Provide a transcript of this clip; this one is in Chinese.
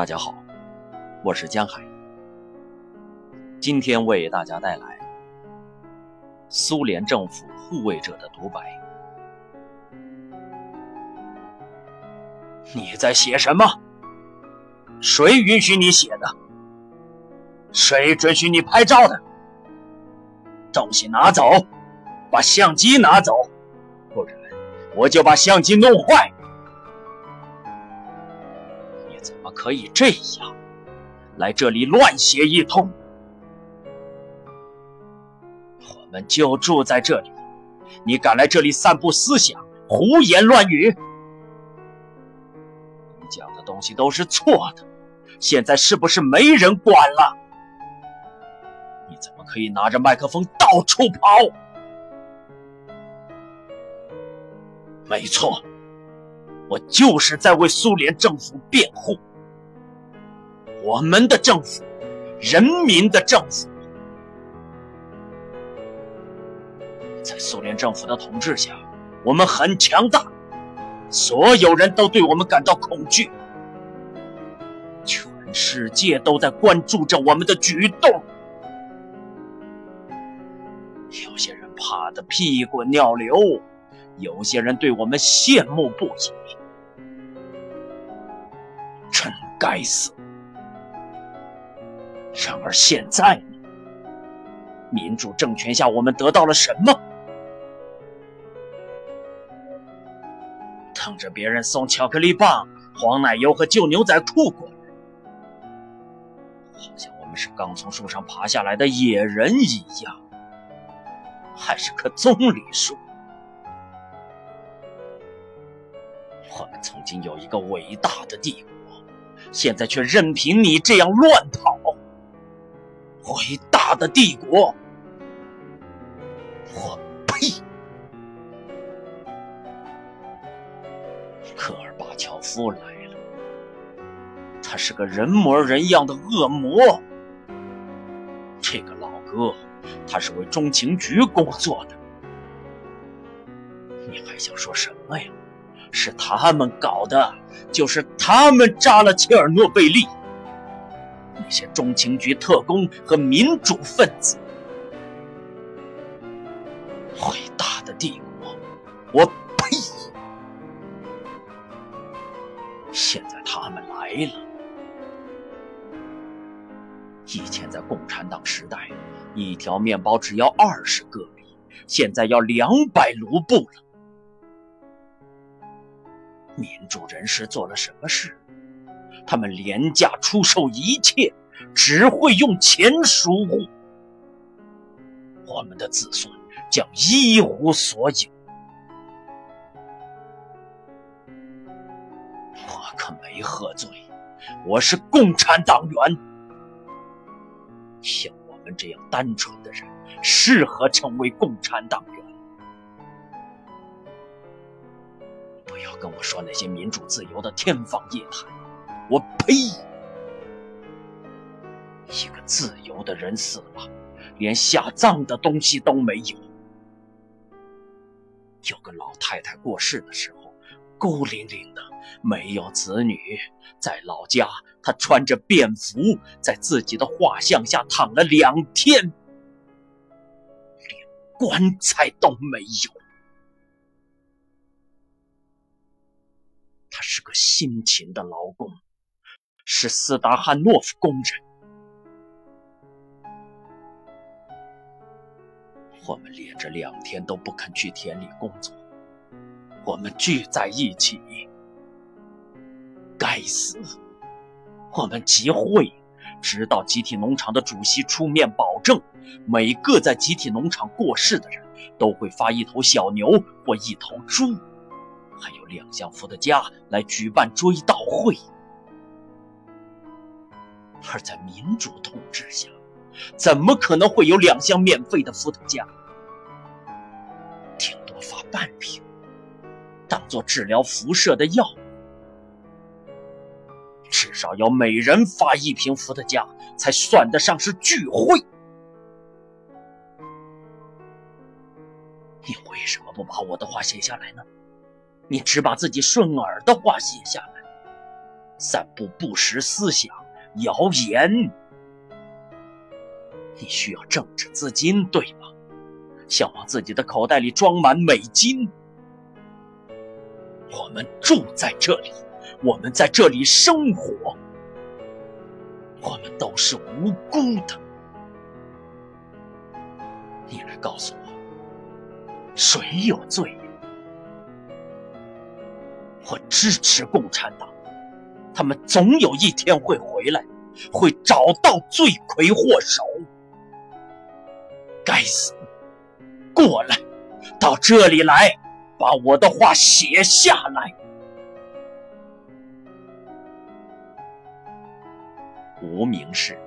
大家好，我是江海。今天为大家带来苏联政府护卫者的独白。你在写什么？谁允许你写的？谁准许你拍照的？东西拿走，把相机拿走，不然我就把相机弄坏。可以这样来这里乱写一通？我们就住在这里，你敢来这里散布思想、胡言乱语？你讲的东西都是错的，现在是不是没人管了？你怎么可以拿着麦克风到处跑？没错，我就是在为苏联政府辩护。我们的政府，人民的政府，在苏联政府的统治下，我们很强大，所有人都对我们感到恐惧，全世界都在关注着我们的举动。有些人怕得屁滚尿流，有些人对我们羡慕不已。真该死！然而现在呢？民主政权下，我们得到了什么？等着别人送巧克力棒、黄奶油和旧牛仔裤过来，好像我们是刚从树上爬下来的野人一样。还是棵棕榈树。我们曾经有一个伟大的帝国，现在却任凭你这样乱跑。伟大的帝国，我呸！科尔巴乔夫来了，他是个人模人样的恶魔。这个老哥。他是为中情局工作的，你还想说什么呀？是他们搞的，就是他们炸了切尔诺贝利。那些中情局特工和民主分子，伟大的帝国，我呸！现在他们来了，以前在共产党时代。一条面包只要二十个币，现在要两百卢布了。民主人士做了什么事？他们廉价出售一切，只会用钱赎。我们的子孙将一无所有。我可没喝醉，我是共产党员。像我们。这样单纯的人适合成为共产党员。不要跟我说那些民主自由的天方夜谭，我呸！一个自由的人死了，连下葬的东西都没有。有个老太太过世的时候，孤零零的，没有子女，在老家。她穿着便服，在自己的画像下躺了两天，连棺材都没有。他是个辛勤的劳工，是斯达汉诺夫工人。我们连着两天都不肯去田里工作，我们聚在一起，该死！我们集会，直到集体农场的主席出面保证，每个在集体农场过世的人都会发一头小牛或一头猪，还有两箱伏特加来举办追悼会。而在民主统治下，怎么可能会有两箱免费的伏特加？顶多发半瓶，当做治疗辐射的药。至少要每人发一瓶伏特加，才算得上是聚会。你为什么不把我的话写下来呢？你只把自己顺耳的话写下来，散布不实思想、谣言。你需要政治资金，对吗？想往自己的口袋里装满美金。我们住在这里，我们在这里生活，我们都是无辜的。你来告诉我，谁有罪？我支持共产党，他们总有一天会回来，会找到罪魁祸首。该死！过来，到这里来，把我的话写下来。无名氏。